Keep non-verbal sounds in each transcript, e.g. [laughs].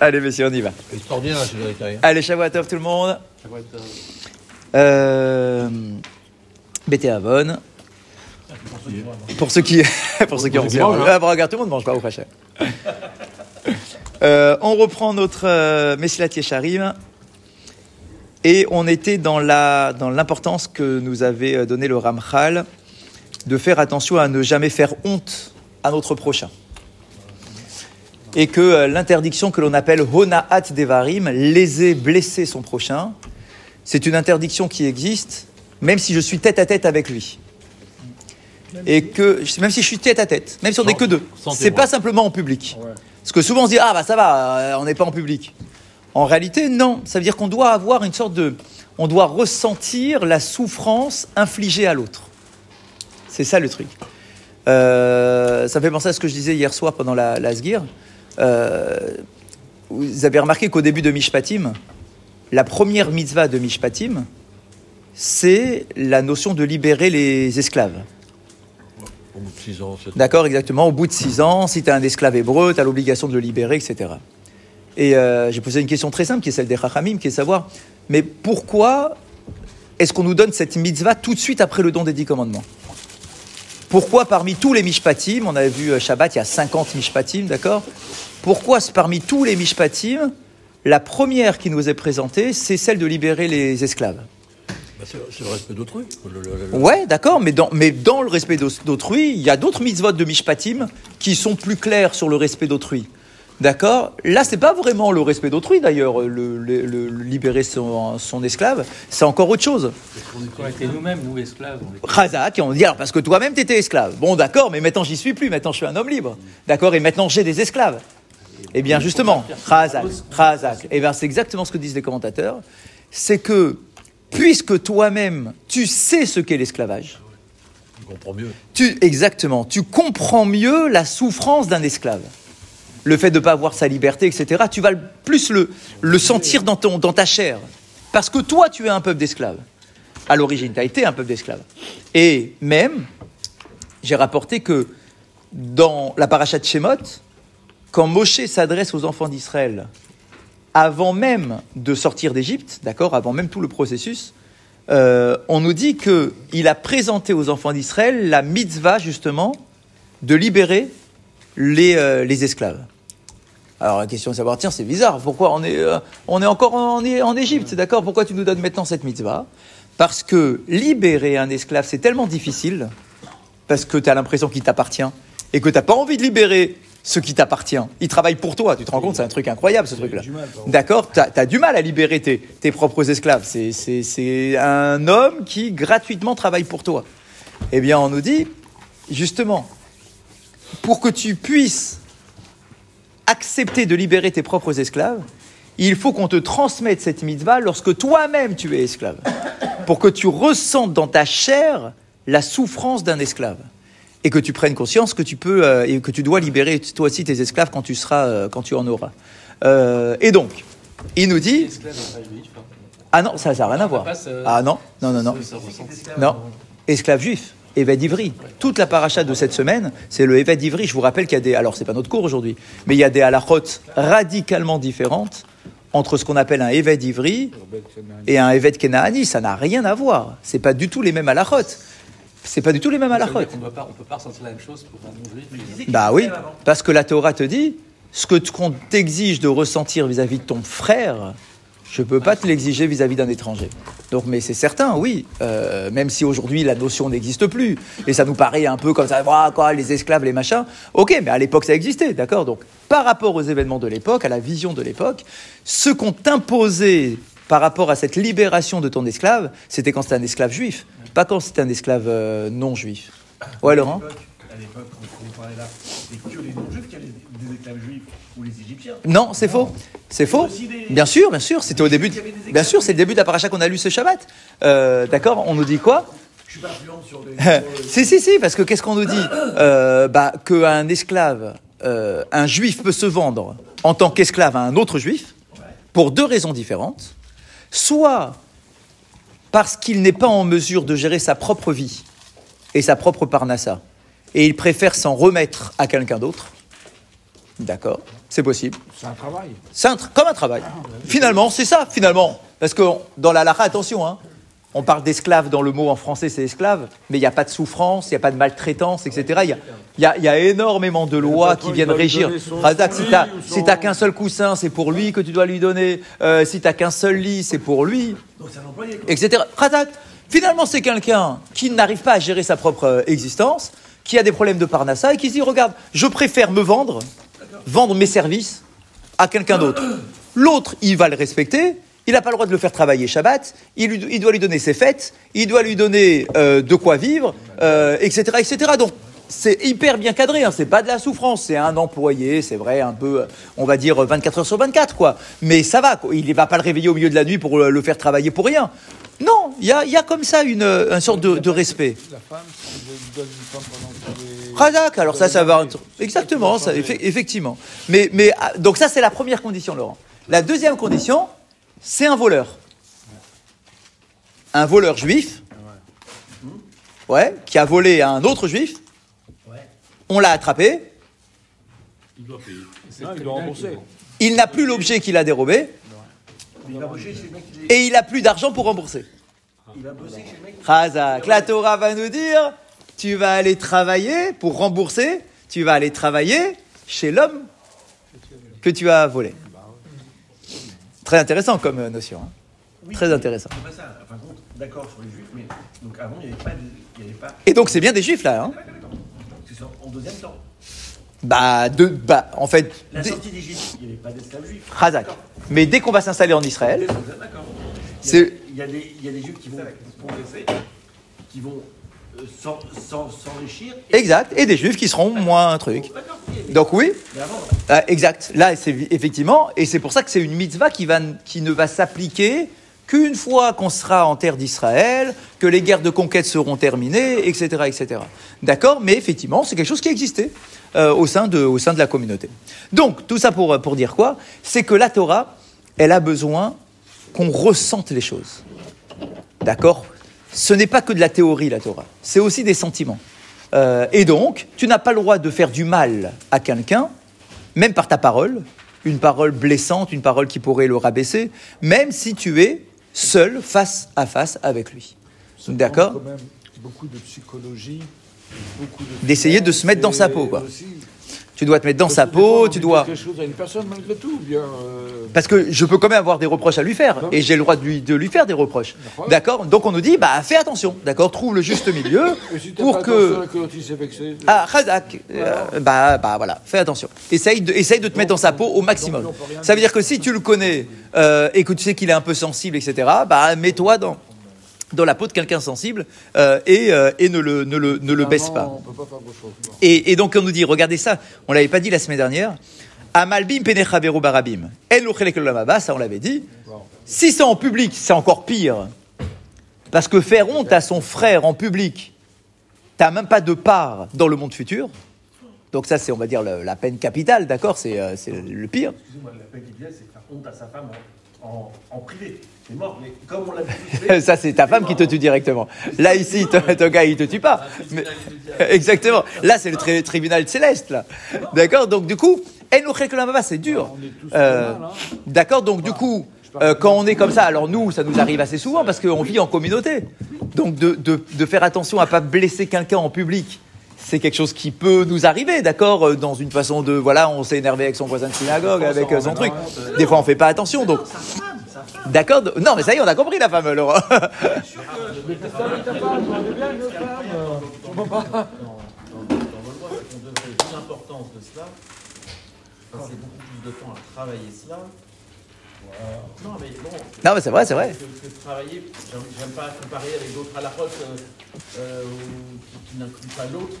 Allez, messieurs, on y va. Extraordinaire, je dirais. Allez, Shavuatov, tout le monde. Euh, Bété Avon. Pour ceux qui, [laughs] pour ceux qui ont mangent, hein. Ah, bon, regarde, tout le monde mange pas au Fachet. Euh, on reprend notre euh, Messilat Yesharim. Et on était dans la dans l'importance que nous avait euh, donné le Ramchal de faire attention à ne jamais faire honte à notre prochain. Et que euh, l'interdiction que l'on appelle Honaat Devarim, léser, blesser son prochain, c'est une interdiction qui existe, même si je suis tête à tête avec lui. Et que, même si je suis tête à tête, même si on n'est que deux, c'est pas simplement en public. Parce que souvent on se dit, ah bah ça va, euh, on n'est pas en public. En réalité, non. Ça veut dire qu'on doit avoir une sorte de. On doit ressentir la souffrance infligée à l'autre. C'est ça le truc. Euh, ça me fait penser à ce que je disais hier soir pendant la, la Sgir. Euh, vous avez remarqué qu'au début de Mishpatim, la première mitzvah de Mishpatim, c'est la notion de libérer les esclaves. Au bout de 6 ans, c'est D'accord, exactement. Au bout de six ans, si tu es un esclave hébreu, tu as l'obligation de le libérer, etc. Et euh, j'ai posé une question très simple, qui est celle des Chachamim, qui est de savoir, mais pourquoi est-ce qu'on nous donne cette mitzvah tout de suite après le don des dix commandements? Pourquoi parmi tous les mishpatim, on avait vu euh, Shabbat, il y a 50 mishpatim, d'accord? Pourquoi parmi tous les mishpatim, la première qui nous est présentée, c'est celle de libérer les esclaves? Bah, c'est- le respect d'autrui. Le- Ouais, d'accord, mais dans, mais dans le respect d'autrui, il y a d'autres mitzvot de Mishpatim qui sont plus clairs sur le respect d'autrui. D'accord Là, c'est pas vraiment le respect d'autrui, d'ailleurs, le, le- libérer son, son esclave, c'est encore autre chose. On était nous-mêmes, nous, esclaves. Khazak, et on dit alors parce que toi-même t'étais esclave. Bon, d'accord, mais maintenant j'y suis plus, maintenant je suis un homme libre. D'accord, et maintenant j'ai des esclaves. Eh bien, justement, Khazak, Khazak, eh bien, c'est exactement ce que disent les commentateurs, c'est que puisque toi-même tu sais ce qu'est l'esclavage, Il comprend mieux. tu, exactement, tu comprends mieux la souffrance d'un esclave. Le fait de ne pas avoir sa liberté, etc., tu vas plus le, le sentir dans, ton, dans ta chair. Parce que toi, tu es un peuple d'esclaves. À l'origine, tu as été un peuple d'esclaves. Et même, j'ai rapporté que dans la paracha de Shemot, quand Moshe s'adresse aux enfants d'Israël, avant même de sortir d'Égypte, d'accord, avant même tout le processus, euh, on nous dit qu'il a présenté aux enfants d'Israël la mitzvah, justement, de libérer les, euh, les esclaves. Alors la question de savoir, tiens, c'est bizarre, pourquoi on est, euh, on est encore en, en Égypte, d'accord? Pourquoi tu nous donnes maintenant cette mitzvah? Parce que libérer un esclave, c'est tellement difficile, parce que tu as l'impression qu'il t'appartient, et que tu n'as pas envie de libérer ce qui t'appartient. Il travaille pour toi, tu te rends compte, c'est un truc incroyable ce truc-là. D'accord? Tu as, du mal à libérer tes, tes propres esclaves. C'est- un homme qui gratuitement travaille pour toi. Eh bien, on nous dit, justement, pour que tu puisses accepter de libérer tes propres esclaves, il faut qu'on te transmette cette mitzvah lorsque toi-même tu es esclave. Pour que tu ressentes dans ta chair la souffrance d'un esclave. Et que tu prennes conscience que tu peux euh, et que tu dois libérer toi aussi tes esclaves quand tu seras euh, quand tu en auras. Euh, et donc, il nous dit ah non ça n'a rien à voir. Ah non non non non non esclave juif. Évêque d'Ivry. Toute la paracha de cette semaine, c'est le Évêque d'Ivry. Je vous rappelle qu'il y a des. Alors, c'est pas notre cours aujourd'hui, mais il y a des halachot radicalement différentes entre ce qu'on appelle un Évêque d'Ivry et un Évêque Kenaani. Ça n'a rien à voir. C'est pas du tout les mêmes halachot. C'est pas du tout les mêmes halachot. On ne peut pas ressentir la même chose pour un non-juif. Bah oui, parce que la Torah te dit ce que qu'on t'exige de ressentir vis-à-vis de ton frère, je peux pas te l'exiger vis-à-vis d'un étranger. Donc, mais c'est certain, oui. euh, même si aujourd'hui la notion n'existe plus et ça nous paraît un peu comme ça, Ah, quoi, les esclaves, les machins. Ok, mais à l'époque ça existait, d'accord? Donc, par rapport aux événements de l'époque, à la vision de l'époque, ce qu'on t'imposait par rapport à cette libération de ton esclave, c'était quand c'était un esclave juif, pas quand c'était un esclave euh, non juif. Ouais, Laurent? L'époque, quand là, c'est que les non-juifs qui avaient des esclaves juifs ou les Égyptiens. Non, c'est faux. C'est faux. Bien sûr, bien sûr. C'était au début. de- Bien sûr, c'est le début de la paracha qu'on a lu ce Shabbat. Euh, D'accord On nous dit quoi Je suis pas influent sur des. [laughs] Si, si, si, parce que qu'est-ce qu'on nous dit euh, bah, Qu'un esclave, euh, un juif peut se vendre en tant qu'esclave à un autre juif pour deux raisons différentes. Soit parce qu'il n'est pas en mesure de gérer sa propre vie et sa propre parnassa, et il préfère s'en remettre à quelqu'un d'autre. D'accord C'est possible. C'est un travail. C'est un comme un travail. Finalement, c'est ça, finalement. Parce que dans la lara, attention, hein, on parle d'esclave dans le mot en français, c'est esclave, mais il n'y a pas de souffrance, il n'y a pas de maltraitance, etc. Il y y y a énormément de lois qui viennent régir. Razak, si ou son- si qu'un seul coussin, c'est pour lui que tu dois lui donner. Euh, si t'as qu'un seul lit, c'est pour lui, Donc c'est un employé. etc. Razak, finalement, c'est quelqu'un qui n'arrive pas à gérer sa propre euh, existence, qui a des problèmes de parnassa et qui se dit, regarde, je préfère me vendre, vendre mes services à quelqu'un d'autre. L'autre, il va le respecter. Il n'a pas le droit de le faire travailler Shabbat. Il, doit lui donner ses fêtes. Il doit lui donner euh, de quoi vivre, euh, etc., etc. Donc, c'est hyper bien cadré. Hein. C'est pas de la souffrance. C'est un employé. C'est vrai, un peu, on va dire 24 heures sur 24, quoi. Mais ça va. Il ne va pas le réveiller au milieu de la nuit pour le faire travailler pour rien. Non, il y a, il y a comme ça une, euh, une sorte de, de respect. La femme, donne une pendant les... Alors ça, ça va. Exactement, ça, effe- effectivement. Mais, mais, ah, donc ça, c'est la première condition, Laurent. La deuxième condition, c'est un voleur. Un voleur juif, ouais, qui a volé à un autre juif. On l'a attrapé. C'est Non, le il doit rembourser. Il n'a plus l'objet qu'il a dérobé et il n'a plus d'argent pour rembourser. Il va bosser chez le mec. Razak, la Torah va nous dire, tu vas aller travailler pour rembourser, tu vas aller travailler chez l'homme que tu as volé. Très intéressant comme euh, notion. hein. Oui, Très intéressant. C'est pas ça. Enfin, compte, d'accord sur les juifs, mais donc avant, il n'y avait avait pas... Et donc c'est bien des juifs là. Hein. C'est en deuxième temps. Bah, de, bah, en fait, La sortie d'Égypte, il n'y avait pas d'esclaves juifs. Razak. Mais dès qu'on va s'installer en Israël, D'accord. Il y, a, C'est- il, y a des, il y a des juifs qui vont progresser, qui vont euh, s'en- s'en- s'enrichir. et- exact, et des juifs qui seront moins un truc. Donc oui, Euh, exact. Là, c'est effectivement, et c'est pour ça que c'est une mitzvah qui, va, qui ne va s'appliquer qu'une fois qu'on sera en terre d'Israël, que les guerres de conquête seront terminées, etc., etc. D'accord Mais effectivement, c'est quelque chose qui existait euh, au, sein de, au sein de la communauté. Donc, tout ça pour, pour dire quoi? C'est que la Torah, elle a besoin qu'on ressente les choses. D'accord? Ce n'est pas que de la théorie, la Torah. C'est aussi des sentiments. Euh, et donc, tu n'as pas le droit de faire du mal à quelqu'un, même par ta parole, une parole blessante, une parole qui pourrait le rabaisser, même si tu es seul, face à face avec lui. D'accord demande quand même beaucoup de psychologie, beaucoup de D'essayer de se mettre dans sa peau, quoi. aussi- Tu dois te mettre dans parce sa peau, tu dois... quelque chose à une personne malgré tout, bien. euh, Parce que je peux quand même avoir des reproches à lui faire, et j'ai le droit de lui, de lui faire des reproches. D'accord Donc on nous dit, bah fais attention, d'accord? Trouve le juste milieu [laughs] si pour pas que... vexé. Ah, Khazak, euh, bah, bah voilà, fais attention. Essaye de, essaye de te mettre dans sa peau au maximum. donc, Ça veut dire que si tu le connais euh, et que tu sais qu'il est un peu sensible, etc., bah mets-toi dans, dans la peau de quelqu'un sensible euh, et, euh, et ne le, ne le, ne le baisse pas. On peut pas faire. Et, et donc on nous dit, regardez ça, on l'avait pas dit la semaine dernière, Amalbim penechaveru barabim, el olamaba, ça on l'avait dit. Si c'est en public, c'est encore pire. Parce que faire honte à son frère en public, t'as même pas de part dans le monde futur. Donc ça c'est, on va dire, le- la peine capitale, d'accord C'est euh, c'est le pire. excusez-moi, la peine a, c'est faire honte à sa femme en, en, en privé. C'est mort, mais comme on l'a dit, [laughs] Ça, c'est ta femme qui te tue directement. Là, ici, [laughs] ton, gars, il te tue pas. Mais- [laughs] exactement. Là, c'est le tri- tribunal céleste, là. D'accord? Donc, du coup, c'est dur. Tous Euh, hein. D'accord Donc, du coup, euh, quand on est comme ça, alors nous, ça nous arrive assez souvent parce qu'on vit en communauté. Donc, de, de- de faire attention à pas blesser quelqu'un en public. C'est quelque chose qui peut nous arriver, d'accord? Euh, Dans une façon de, voilà, on s'est énervé avec son voisin de synagogue, avec son truc. Des fois, on fait pas attention, donc. D'accord Non, mais ça y est, on a compris la femme, Laurent. L'importance de cela, passer beaucoup plus de temps à travailler cela. Non, mais bon, non, mais c'est vrai, c'est vrai. que, que travailler, j'aime j'aime pas comparer avec d'autres à la pote euh, qui, qui n'incluent pas l'autre.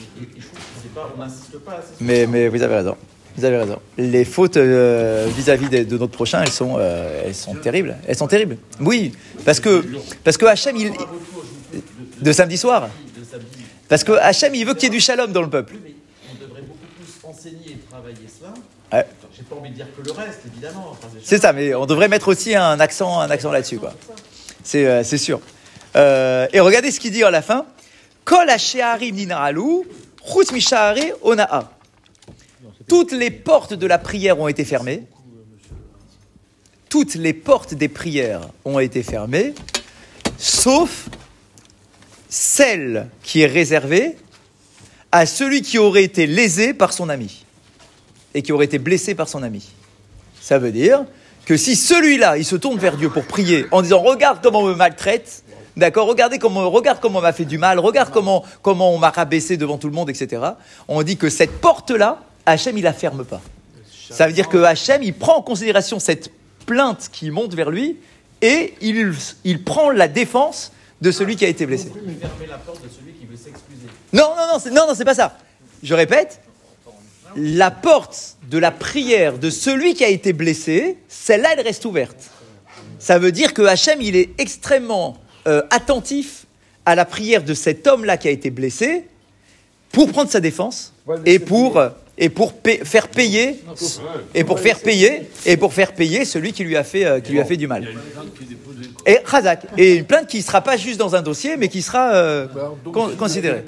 Et, et je trouve que c'est pas, on n'insiste pas assez sur Mais, mais vous avez raison. Vous avez raison. Les fautes euh, vis-à-vis de, de notre prochain, elles sont, euh, elles sont terribles. Elles sont terribles. Oui, parce que, parce que Hachem, il, de samedi soir. Parce que Hachem, il veut qu'il y ait du shalom dans le peuple. On devrait beaucoup plus enseigner et travailler cela. Ouais. J'ai pas envie de dire que le reste, évidemment. Enfin, C'est ça, mais on devrait mettre aussi un accent, un accent là-dessus, quoi. C'est, euh, sûr. Euh, et regardez ce qu'il dit à la fin. Kol ha-she'arim nina'alu, chutz mi-sha'are ona'a. Toutes les portes de la prière ont été fermées. Toutes les portes des prières ont été fermées, sauf celle qui est réservée à celui qui aurait été lésé par son ami et qui aurait été blessé par son ami. Ça veut dire que si celui-là, il se tourne vers Dieu pour prier en disant regarde comment on me maltraite, d'accord, regardez comment, regarde comment on m'a fait du mal, regarde comment, comment on m'a rabaissé devant tout le monde, etc. On dit que cette porte-là, Hachem, il la ferme pas. Ça veut dire que Hachem, il prend en considération cette plainte qui monte vers lui et il, il prend la défense de celui qui a été blessé. Fermer la porte de celui qui veut s'excuser. Non, non, non, c'est, non, non, c'est pas ça. Je répète, la porte de la prière de celui qui a été blessé, celle-là, elle reste ouverte. Ça veut dire que Hachem, il est extrêmement euh, attentif à la prière de cet homme-là qui a été blessé pour prendre sa défense et pour, euh, et pour faire payer et pour faire payer et pour faire payer celui qui lui a fait, euh, qui lui a fait du mal. Et Razak. Et une plainte qui ne sera pas juste dans un dossier, mais qui sera euh, con- considérée.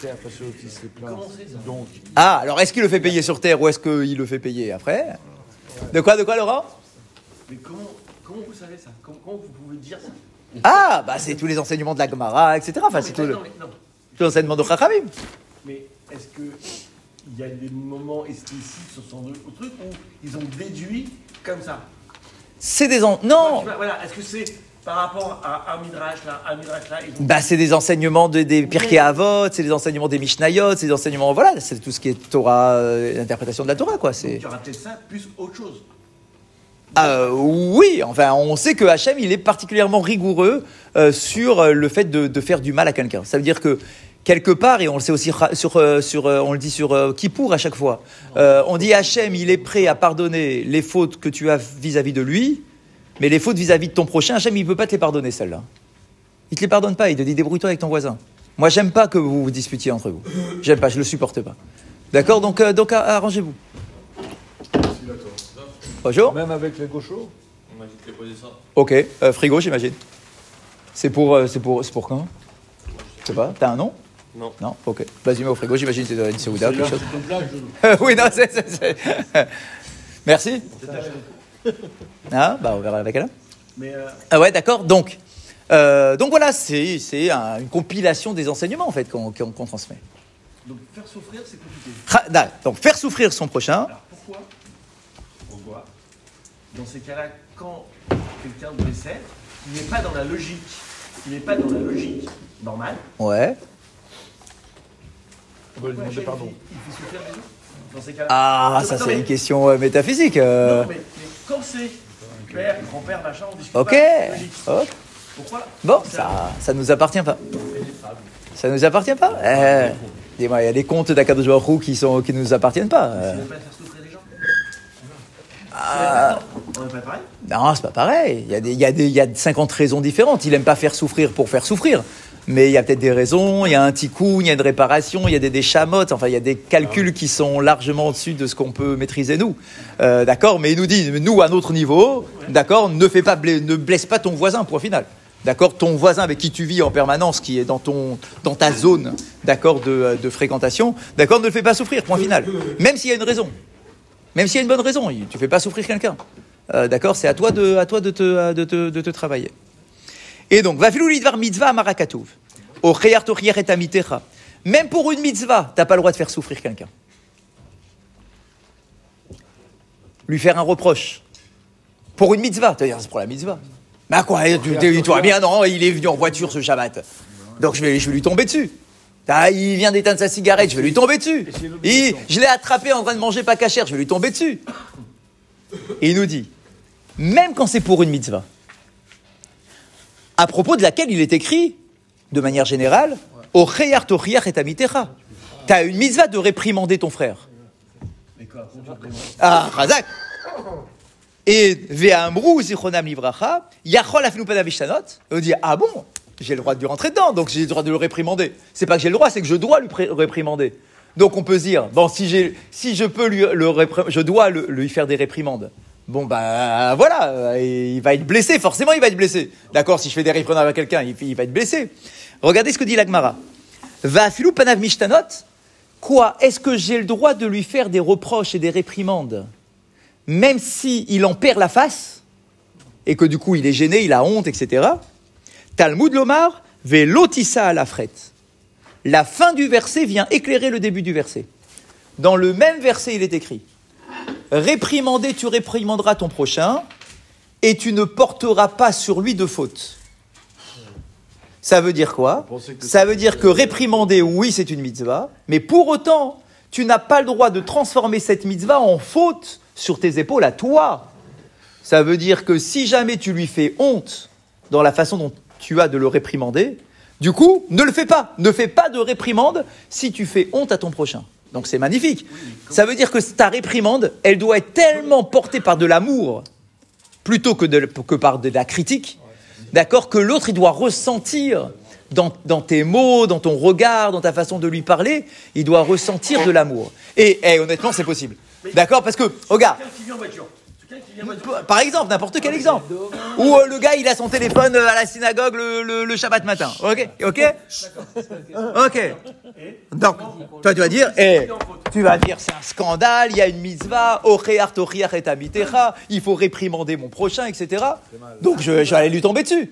Terre parce plaint. Donc, Ah, alors est-ce qu'il le fait payer sur terre ou est-ce qu'il le fait payer après? De quoi, de quoi, Laurent? Mais comment, comment vous savez ça? Comment, comment vous pouvez dire ça? Ah, bah c'est tous les enseignements de la Gemara, etc. Enfin, c'est tout le- non, mais, non. tous les enseignements de Chachamim. Mais est-ce que il y a des moments explicites sur son truc où ils ont déduit comme ça C'est des en... non, Voilà, est-ce que c'est par rapport à un midrash là, un midrash là, ils ont bah c'est des enseignements de- des Pirkei Avot, c'est des enseignements des Mishnayot, c'est des enseignements voilà, c'est tout ce qui est Torah, euh, l'interprétation de la Torah quoi. C'est il y aura peut-être ça plus autre chose. Ah, oui, enfin on sait que Hachem il est particulièrement rigoureux euh, sur euh, le fait de, de faire du mal à quelqu'un. Ça veut dire que quelque part et on le sait aussi sur euh, sur euh, on le dit sur euh, Kippour à chaque fois. euh, on dit Hachem il est prêt à pardonner les fautes que tu as vis-à-vis de lui, mais les fautes vis-à-vis de ton prochain, Hachem il peut pas te les pardonner celles-là. Il te les pardonne pas. Il te dit débrouille-toi avec ton voisin. Moi j'aime pas que vous vous disputiez entre vous. J'aime pas, je le supporte pas. D'accord, donc euh, donc arrangez-vous. Bonjour. même avec les gauchos On m'a dit de poser ça. Ok, euh, frigo, j'imagine. C'est pour, c'est pour, c'est pour quand? Je sais pas. T'as un nom? Non. Non? Ok. Vas-y, mets au frigo. J'imagine que c'est une Seouda, quelque chose. Oui, non, c'est, c'est- c'est- [laughs] Merci. [laughs] Ah, bah on verra avec elle. Mais euh, Ah ouais, d'accord. Donc, euh, donc voilà, c'est, c'est un- une compilation des enseignements en fait qu'on, qu'on- qu'on transmet. donc faire souffrir c'est compliqué. Ra- da- Donc faire souffrir son prochain. Alors pourquoi? Pourquoi? Dans ces cas-là, quand quelqu'un décède, il n'est pas dans la logique, il n'est pas dans la logique normale. Ouais. On va lui demander pardon. Il, il fait souffrir les autres dans ces cas-là. Ah, ça c'est une question euh, métaphysique. euh. Non, mais, mais quand c'est père, grand-père, machin, on discute Ok. Pourquoi? Bon, ça, ça nous appartient pas. Ça nous appartient pas eh, Dis-moi, il y a des comptes d'Akadosh Baruch qui sont qui nous appartiennent pas. euh. Il ne pas faire souffrir les gens? Ah, On n'est pas pareil? Non, c'est pas pareil. Il y, a des, il, y a des, il y a 50 raisons différentes. Il aime pas faire souffrir pour faire souffrir. Mais il y a peut-être des raisons, il y a un tikkun, il y a une réparation, il y a des, des chamottes, enfin il y a des calculs qui sont largement au-dessus de ce qu'on peut maîtriser nous. Euh, d'accord Mais il nous dit, nous à notre niveau, d'accord, ne fais pas ne blesse pas ton voisin, point final. D'accord Ton voisin avec qui tu vis en permanence, qui est dans, ton, dans ta zone d'accord, de, de fréquentation, d'accord, ne le fais pas souffrir, point final. Même s'il y a une raison. Même s'il y a une bonne raison, tu fais pas souffrir quelqu'un. Euh, D'accord C'est à toi, de, à toi de, te, de, te, de te travailler. Et donc, mitzvah marakatouv. Au cheyar tochier et amitecha. Même pour une mitzvah, t'as pas le droit de faire souffrir quelqu'un. Lui faire un reproche. Pour une mitzvah, tu vas dire, c'est pour la mitzvah. Bah quoi, tu, tu, vois bien, non, il est venu en voiture ce Shabbat. Donc je vais, je vais lui tomber dessus. Ah, il vient d'éteindre sa cigarette, je vais lui tomber dessus. Il- je l'ai attrapé en train de manger pas cachère, je vais lui tomber dessus. Et il nous dit, même quand c'est pour une mitzvah, à propos de laquelle il est écrit, de manière générale, au cheyar et amitecha. T'as une mitzvah de réprimander ton frère. Ah, Razak. Et Ve'amrou zichronam livracha, yachol afinu panavishtanot. On dit, ah bon, j'ai le droit de lui rentrer dedans, donc j'ai le droit de le réprimander. C'est pas que j'ai le droit, c'est que je dois lui réprimander. Donc on peut se dire, bon, si, si je peux lui, le je dois lui faire des réprimandes. Bon, bah voilà, euh, il va être blessé, forcément il va être blessé. D'accord, si je fais des réprimandes à quelqu'un, il, va être blessé. Regardez ce que dit l'Agmara. Va filou panav mishtanot, Quoi Est-ce que j'ai le droit de lui faire des reproches et des réprimandes, même si il en perd la face et que du coup il est gêné, il a honte, etc. Talmud Lomar, velotissa à la frette. La fin du verset vient éclairer le début du verset. Dans le même verset, il est écrit Réprimandé, tu réprimanderas ton prochain, et tu ne porteras pas sur lui de faute. Ça veut dire quoi? Ça veut dire que réprimander, oui, c'est une mitzvah, mais pour autant, tu n'as pas le droit de transformer cette mitzvah en faute sur tes épaules à toi. Ça veut dire que si jamais tu lui fais honte dans la façon dont tu as de le réprimander, du coup, ne le fais pas. Ne fais pas de réprimande si tu fais honte à ton prochain. Donc c'est magnifique. Ça veut dire que ta réprimande, elle doit être tellement portée par de l'amour plutôt que, par de la critique. D'accord Que l'autre, il doit ressentir dans, tes mots, dans ton regard, dans ta façon de lui parler, il doit ressentir de l'amour. Et eh, honnêtement, c'est possible. D'accord Parce que, regarde, Par exemple, n'importe quel exemple. Où euh, le gars, il a son téléphone euh, à la synagogue le, le- le Shabbat matin. Ok Ok Ok. Donc, toi, tu vas dire, eh, tu vas dire, c'est un scandale, il y a une mitzvah, ochear tochiach et amitecha, il faut réprimander mon prochain, etc. Donc, je, je vais aller lui tomber dessus.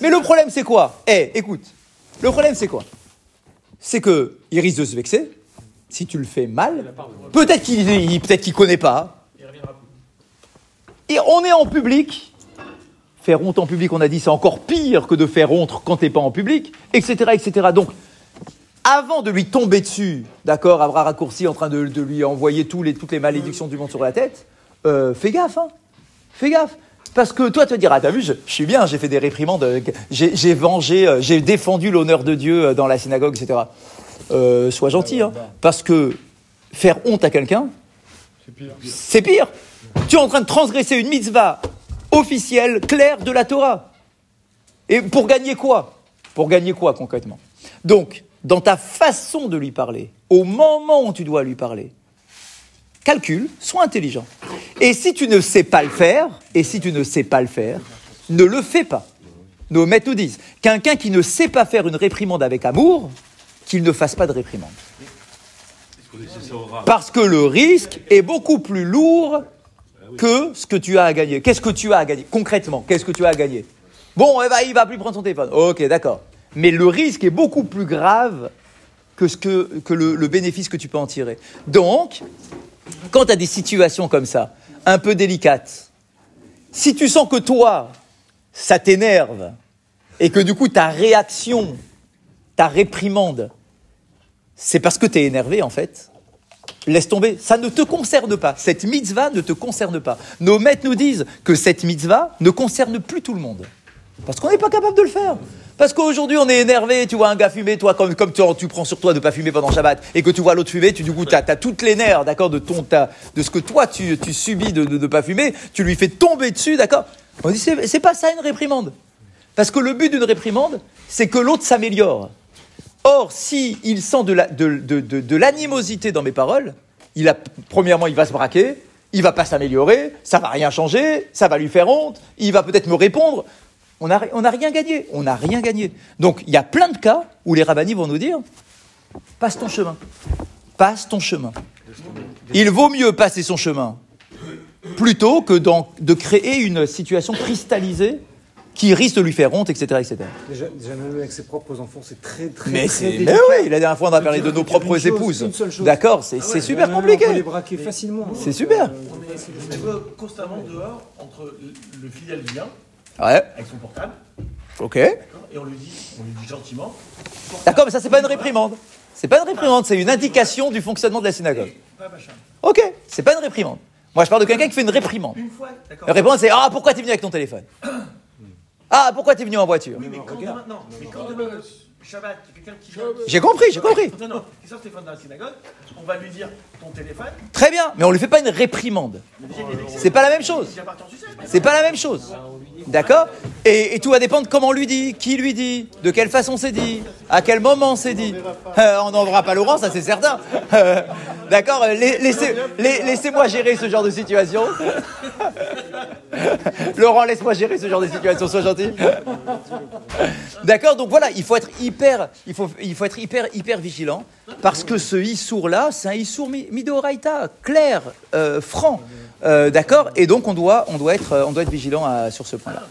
Mais le problème, c'est quoi? Eh, écoute, le problème, c'est quoi? C'est que il risque de se vexer si tu le fais mal. Peut-être qu'il il- peut-être qu'il connaît pas. Et on est en public. Faire honte en public, on a dit, c'est encore pire que de faire honte quand t'es pas en public, etc., etc. Donc, avant de lui tomber dessus, d'accord, à bras raccourcis, en train de, de lui envoyer tous les, toutes les malédictions du monde sur la tête, euh, fais gaffe, hein. Fais gaffe. Parce que toi, tu vas dire, ah, t'as vu, je, je suis bien, j'ai fait des réprimandes, euh, j'ai vengé, euh, j'ai défendu l'honneur de Dieu dans la synagogue, etc. Euh, sois gentil, hein. Parce que faire honte à quelqu'un, c'est pire. Tu es en train de transgresser une mitzvah officielle, claire de la Torah. Et pour gagner quoi? Pour gagner quoi concrètement? Donc, dans ta façon de lui parler, au moment où tu dois lui parler, calcule, sois intelligent. Et si tu ne sais pas le faire, et si tu ne sais pas le faire, ne le fais pas. Nos maîtres nous disent, quelqu'un qui ne sait pas faire une réprimande avec amour, qu'il ne fasse pas de réprimande. Parce que le risque est beaucoup plus lourd que ce que tu as à gagner. Qu'est-ce que tu as à gagner Concrètement, qu'est-ce que tu as à gagner? Bon, eh ben, il va plus prendre son téléphone. Ok, d'accord. Mais le risque est beaucoup plus grave que, le, le bénéfice que tu peux en tirer. Donc, quand tu as des situations comme ça, un peu délicates, si tu sens que toi, ça t'énerve, et que du coup, ta réaction, ta réprimande, c'est parce que tu es énervé, en fait, laisse tomber. Ça ne te concerne pas. Cette mitzvah ne te concerne pas. Nos maîtres nous disent que cette mitzvah ne concerne plus tout le monde. Parce qu'on n'est pas capable de le faire. Parce qu'aujourd'hui, on est énervé, tu vois un gars fumer, toi, comme, comme tu, tu prends sur toi de pas fumer pendant Shabbat, et que tu vois l'autre fumer, tu, du coup, tu as, toutes les nerfs, d'accord, de, ton, de ce que toi, tu, tu subis de ne pas fumer, tu lui fais tomber dessus, d'accord On dit, c'est pas ça une réprimande. Parce que le but d'une réprimande, c'est que l'autre s'améliore. Or, si il sent de la- de- de- de- de l'animosité dans mes paroles, il premièrement, il va se braquer, il va pas s'améliorer, ça va rien changer, ça va lui faire honte, il va peut-être me répondre. On n'a rien gagné, on n'a rien gagné. Donc, il y a plein de cas où les rabbins vont nous dire, passe ton chemin, passe ton chemin. Il vaut mieux passer son chemin plutôt que de créer une situation cristallisée qui risque de lui faire honte, etc. etc. Déjà, déjà même avec ses propres enfants, c'est très très Mais très c'est, délicat. mais oui, la dernière fois on a parlé de nos propres une chose, épouses. une seule chose. D'accord, c'est, c'est super Euh, On peut les compliqué. braquer facilement. C'est super. On est, on est constamment dehors entre le- le fidèle vient Ouais, avec son portable ok. et on lui dit, on lui dit gentiment, D'accord, mais ça c'est pas une réprimande. C'est pas une réprimande, c'est une indication du fonctionnement de la synagogue. Ok, c'est pas une réprimande. Moi je parle de quelqu'un qui fait une réprimande. Une fois, d'accord. La réprimande c'est ah pourquoi t'es venu avec ton téléphone? Ah pourquoi t'es venu en voiture Oui, mais quand demain, non, mais quand demain, Shabbat, il y a quelqu'un qui vient. J'ai compris, j'ai compris. Non, non, qui sort son téléphone dans la synagogue, on va lui dire ton téléphone, Très bien, mais on lui fait pas une réprimande. C'est pas la même chose. C'est pas la même chose. D'accord et, et tout va dépendre comment on lui dit, qui lui dit, de quelle façon c'est dit, à quel moment c'est dit. Euh, on n'enverra pas Laurent, ça c'est certain. Euh, D'accord euh, la- laissez, la- Laissez-moi gérer ce genre de situation. [laughs] Laurent, laisse-moi gérer ce genre de situation, sois gentil. D'accord Donc voilà, il faut être hyper, il faut, il faut être hyper, hyper vigilant parce que ce issour-là, c'est un issour mi- midoraita, clair, euh, franc. Euh, D'accord Et donc on doit, on doit être, on doit être vigilant sur ce point-là.